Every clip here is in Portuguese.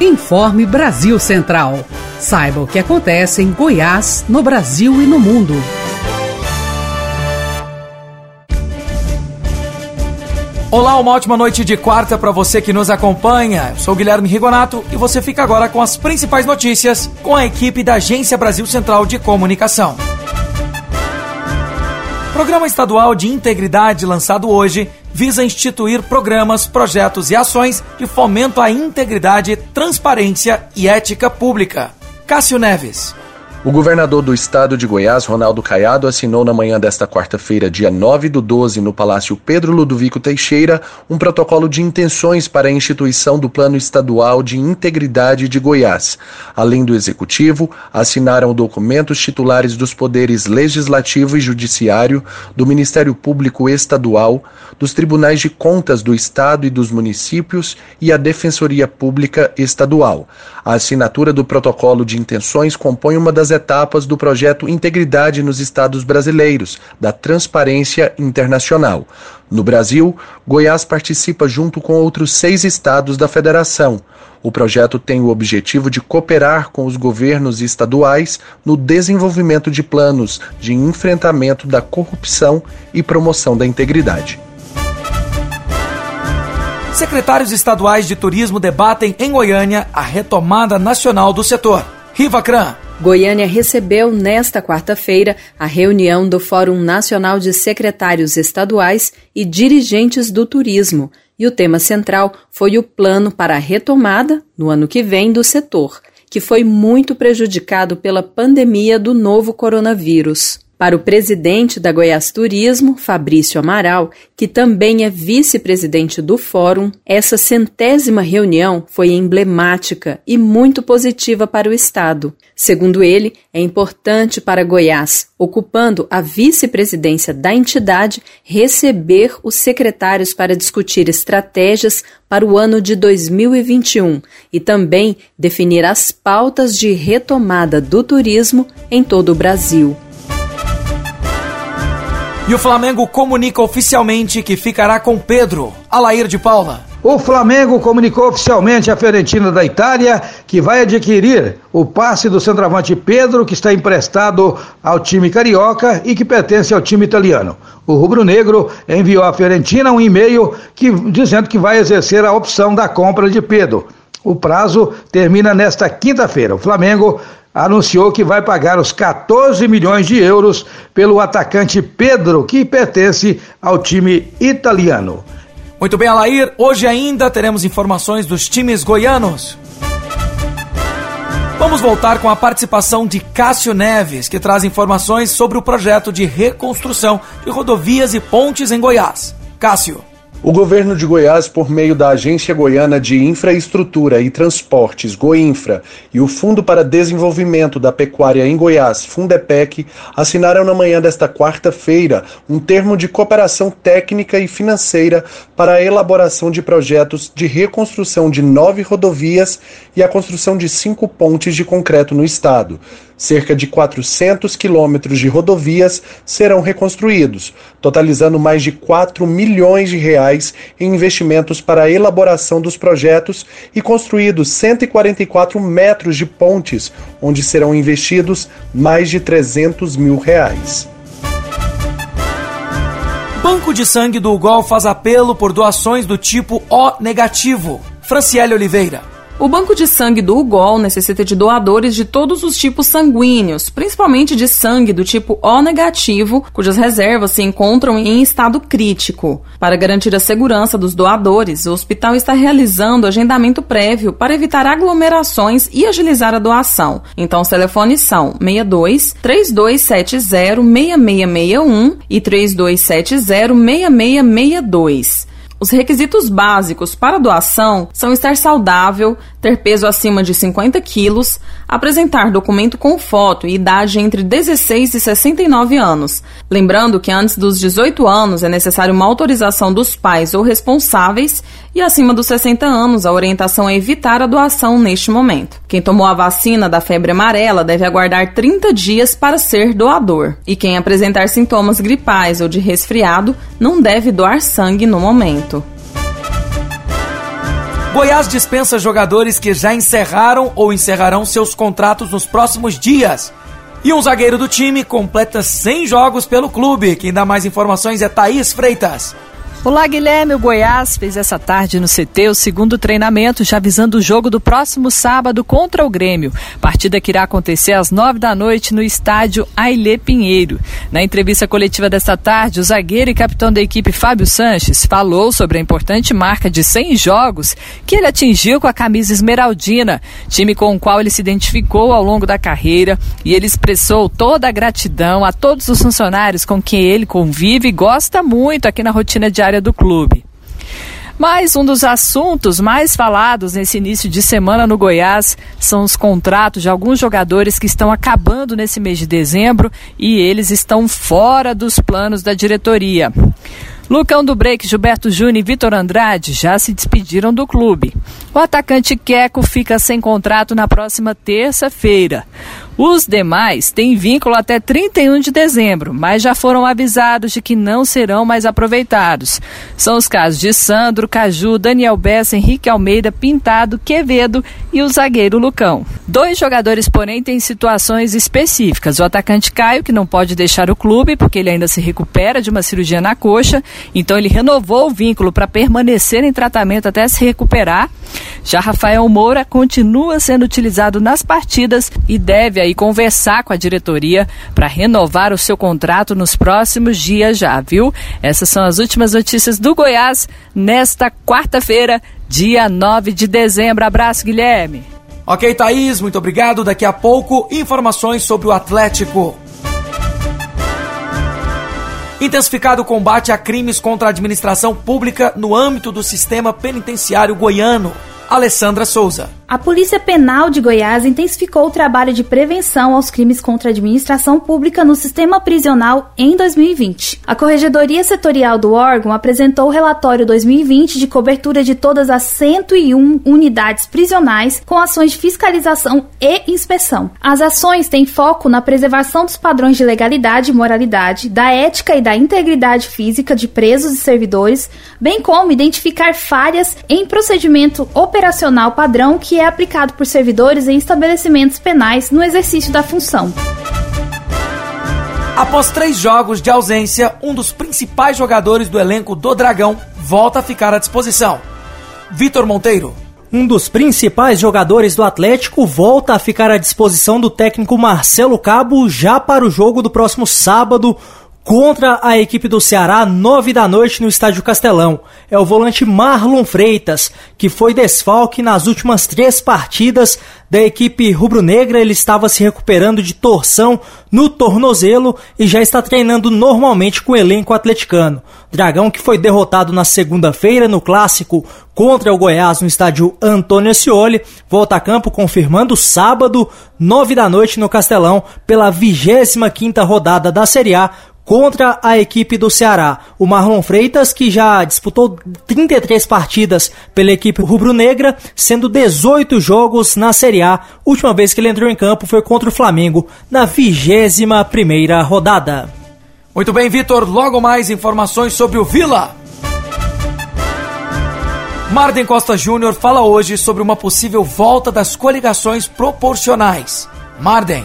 Informe Brasil Central. Saiba o que acontece em Goiás, no Brasil e no mundo. Olá, uma ótima noite de quarta para você que nos acompanha. Eu sou Guilherme Rigonato e você fica agora com as principais notícias com a equipe da Agência Brasil Central de Comunicação. Programa Estadual de Integridade lançado hoje visa instituir programas, projetos e ações de fomento à integridade, transparência e ética pública. Cássio Neves. O governador do estado de Goiás, Ronaldo Caiado, assinou na manhã desta quarta-feira, dia 9 do 12, no Palácio Pedro Ludovico Teixeira, um protocolo de intenções para a instituição do Plano Estadual de Integridade de Goiás. Além do Executivo, assinaram o documento os titulares dos poderes Legislativo e Judiciário, do Ministério Público Estadual, dos Tribunais de Contas do Estado e dos Municípios e a Defensoria Pública Estadual. A assinatura do protocolo de intenções compõe uma das etapas do projeto Integridade nos Estados Brasileiros, da Transparência Internacional. No Brasil, Goiás participa junto com outros seis estados da federação. O projeto tem o objetivo de cooperar com os governos estaduais no desenvolvimento de planos de enfrentamento da corrupção e promoção da integridade. Secretários estaduais de turismo debatem em Goiânia a retomada nacional do setor. Riva Cran. Goiânia recebeu nesta quarta-feira a reunião do Fórum Nacional de Secretários Estaduais e Dirigentes do Turismo, e o tema central foi o plano para a retomada, no ano que vem, do setor, que foi muito prejudicado pela pandemia do novo coronavírus. Para o presidente da Goiás Turismo, Fabrício Amaral, que também é vice-presidente do Fórum, essa centésima reunião foi emblemática e muito positiva para o Estado. Segundo ele, é importante para Goiás, ocupando a vice-presidência da entidade, receber os secretários para discutir estratégias para o ano de 2021 e também definir as pautas de retomada do turismo em todo o Brasil. E o Flamengo comunica oficialmente que ficará com Pedro, Alair de Paula. O Flamengo comunicou oficialmente à Fiorentina da Itália que vai adquirir o passe do centroavante Pedro, que está emprestado ao time carioca e que pertence ao time italiano. O rubro-negro enviou à Fiorentina um e-mail que, dizendo que vai exercer a opção da compra de Pedro. O prazo termina nesta quinta-feira. O Flamengo anunciou que vai pagar os 14 milhões de euros pelo atacante Pedro, que pertence ao time italiano. Muito bem, Alair. Hoje ainda teremos informações dos times goianos. Vamos voltar com a participação de Cássio Neves, que traz informações sobre o projeto de reconstrução de rodovias e pontes em Goiás. Cássio. O governo de Goiás, por meio da Agência Goiana de Infraestrutura e Transportes, Goinfra, e o Fundo para Desenvolvimento da Pecuária em Goiás, Fundepec, assinaram na manhã desta quarta-feira um termo de cooperação técnica e financeira para a elaboração de projetos de reconstrução de nove rodovias e a construção de cinco pontes de concreto no estado. Cerca de 400 quilômetros de rodovias serão reconstruídos, totalizando mais de 4 milhões de reais em investimentos para a elaboração dos projetos e construídos 144 metros de pontes, onde serão investidos mais de 300 mil reais. Banco de Sangue do UGOL faz apelo por doações do tipo O negativo. Franciele Oliveira. O banco de sangue do UGOL necessita de doadores de todos os tipos sanguíneos, principalmente de sangue do tipo O negativo, cujas reservas se encontram em estado crítico. Para garantir a segurança dos doadores, o hospital está realizando agendamento prévio para evitar aglomerações e agilizar a doação. Então os telefones são 62 3270 6661 e 3270 6662. Os requisitos básicos para doação são estar saudável, ter peso acima de 50 quilos, apresentar documento com foto e idade entre 16 e 69 anos. Lembrando que antes dos 18 anos é necessário uma autorização dos pais ou responsáveis e acima dos 60 anos a orientação é evitar a doação neste momento. Quem tomou a vacina da febre amarela deve aguardar 30 dias para ser doador. E quem apresentar sintomas gripais ou de resfriado não deve doar sangue no momento. Goiás dispensa jogadores que já encerraram ou encerrarão seus contratos nos próximos dias. E um zagueiro do time completa 100 jogos pelo clube. Quem dá mais informações é Thaís Freitas. Olá, Guilherme. O Goiás fez essa tarde no CT o segundo treinamento, já visando o jogo do próximo sábado contra o Grêmio. Partida que irá acontecer às nove da noite no estádio Ailê Pinheiro. Na entrevista coletiva desta tarde, o zagueiro e capitão da equipe Fábio Sanches falou sobre a importante marca de 100 jogos que ele atingiu com a camisa esmeraldina, time com o qual ele se identificou ao longo da carreira, e ele expressou toda a gratidão a todos os funcionários com quem ele convive e gosta muito aqui na rotina diária do clube. Mas um dos assuntos mais falados nesse início de semana no Goiás são os contratos de alguns jogadores que estão acabando nesse mês de dezembro e eles estão fora dos planos da diretoria. Lucão do Break, Gilberto Júnior e Vitor Andrade já se despediram do clube. O atacante Queco fica sem contrato na próxima terça-feira. Os demais têm vínculo até 31 de dezembro, mas já foram avisados de que não serão mais aproveitados. São os casos de Sandro, Caju, Daniel Bessa, Henrique Almeida, Pintado, Quevedo e o zagueiro Lucão. Dois jogadores, porém, têm situações específicas. O atacante Caio, que não pode deixar o clube porque ele ainda se recupera de uma cirurgia na coxa, então ele renovou o vínculo para permanecer em tratamento até se recuperar. Já Rafael Moura continua sendo utilizado nas partidas e deve aí conversar com a diretoria para renovar o seu contrato nos próximos dias já, viu? Essas são as últimas notícias do Goiás nesta quarta-feira, dia 9 de dezembro. Abraço, Guilherme. Ok, Thaís, muito obrigado. Daqui a pouco, informações sobre o Atlético. Intensificado o combate a crimes contra a administração pública no âmbito do sistema penitenciário goiano. Alessandra Souza. A Polícia Penal de Goiás intensificou o trabalho de prevenção aos crimes contra a administração pública no sistema prisional em 2020. A Corregedoria Setorial do órgão apresentou o relatório 2020 de cobertura de todas as 101 unidades prisionais com ações de fiscalização e inspeção. As ações têm foco na preservação dos padrões de legalidade e moralidade, da ética e da integridade física de presos e servidores, bem como identificar falhas em procedimento operacional padrão que que é aplicado por servidores em estabelecimentos penais no exercício da função. Após três jogos de ausência, um dos principais jogadores do elenco do Dragão volta a ficar à disposição. Vitor Monteiro. Um dos principais jogadores do Atlético volta a ficar à disposição do técnico Marcelo Cabo já para o jogo do próximo sábado contra a equipe do Ceará, nove da noite no Estádio Castelão. É o volante Marlon Freitas, que foi desfalque nas últimas três partidas da equipe rubro-negra. Ele estava se recuperando de torção no tornozelo e já está treinando normalmente com o elenco atleticano. Dragão que foi derrotado na segunda-feira no clássico contra o Goiás no estádio Antônio Ascioli, volta a campo confirmando sábado, nove da noite no Castelão, pela 25 quinta rodada da Série A, contra a equipe do Ceará. O Marlon Freitas, que já disputou 33 partidas pela equipe rubro-negra, sendo 18 jogos na Série A. Última vez que ele entrou em campo foi contra o Flamengo, na 21 primeira rodada. Muito bem, Vitor. Logo mais informações sobre o Vila. Marden Costa Júnior fala hoje sobre uma possível volta das coligações proporcionais. Marden.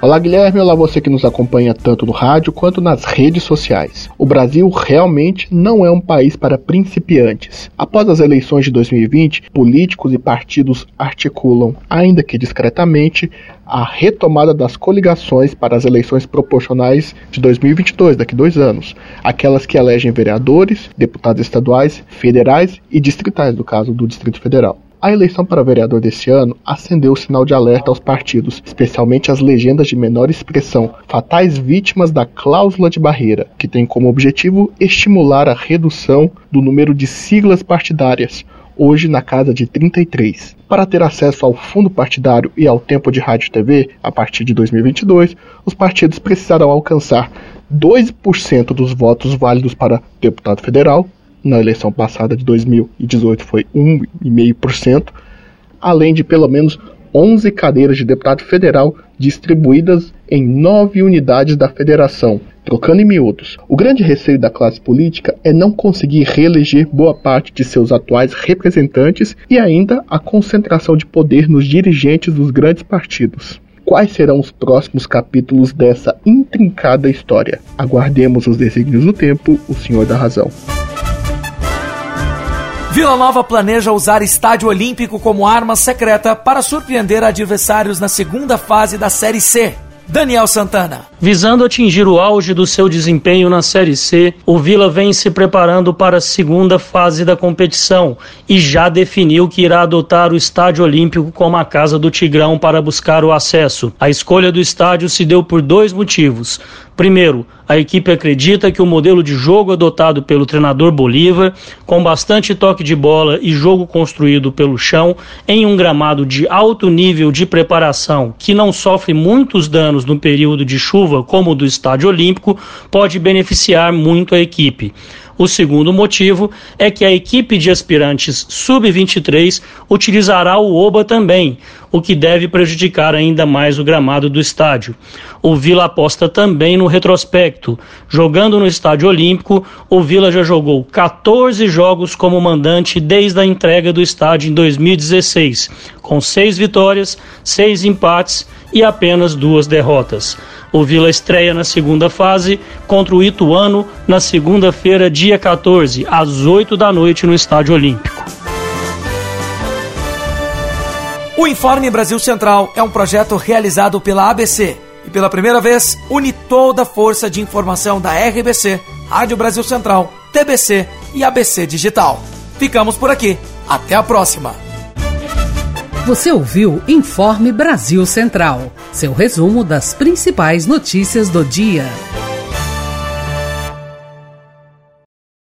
Olá Guilherme, olá você que nos acompanha tanto no rádio quanto nas redes sociais. O Brasil realmente não é um país para principiantes. Após as eleições de 2020, políticos e partidos articulam, ainda que discretamente, a retomada das coligações para as eleições proporcionais de 2022, daqui dois anos, aquelas que elegem vereadores, deputados estaduais, federais e distritais, no caso do Distrito Federal. A eleição para vereador deste ano acendeu o sinal de alerta aos partidos, especialmente às legendas de menor expressão, fatais vítimas da cláusula de barreira, que tem como objetivo estimular a redução do número de siglas partidárias, hoje na casa de 33. Para ter acesso ao fundo partidário e ao tempo de rádio e TV, a partir de 2022, os partidos precisarão alcançar 2% dos votos válidos para deputado federal, na eleição passada de 2018 foi 1,5%, além de pelo menos 11 cadeiras de deputado federal distribuídas em nove unidades da federação, trocando em miúdos. O grande receio da classe política é não conseguir reeleger boa parte de seus atuais representantes e ainda a concentração de poder nos dirigentes dos grandes partidos. Quais serão os próximos capítulos dessa intrincada história? Aguardemos os desígnios do tempo, o Senhor da Razão. Vila Nova planeja usar estádio olímpico como arma secreta para surpreender adversários na segunda fase da Série C. Daniel Santana. Visando atingir o auge do seu desempenho na Série C, o Vila vem se preparando para a segunda fase da competição e já definiu que irá adotar o Estádio Olímpico como a casa do Tigrão para buscar o acesso. A escolha do estádio se deu por dois motivos. Primeiro, a equipe acredita que o modelo de jogo adotado pelo treinador Bolívar, com bastante toque de bola e jogo construído pelo chão, em um gramado de alto nível de preparação, que não sofre muitos danos no período de chuva, como o do Estádio Olímpico, pode beneficiar muito a equipe. O segundo motivo é que a equipe de aspirantes sub-23 utilizará o Oba também, o que deve prejudicar ainda mais o gramado do estádio. O Vila aposta também no retrospecto. Jogando no Estádio Olímpico, o Vila já jogou 14 jogos como mandante desde a entrega do estádio em 2016, com seis vitórias, seis empates e apenas duas derrotas. O Vila estreia na segunda fase contra o Ituano na segunda-feira, dia 14, às 8 da noite no Estádio Olímpico. O Informe Brasil Central é um projeto realizado pela ABC e pela primeira vez une toda a força de informação da RBC, Rádio Brasil Central, TBC e ABC Digital. Ficamos por aqui. Até a próxima. Você ouviu Informe Brasil Central, seu resumo das principais notícias do dia.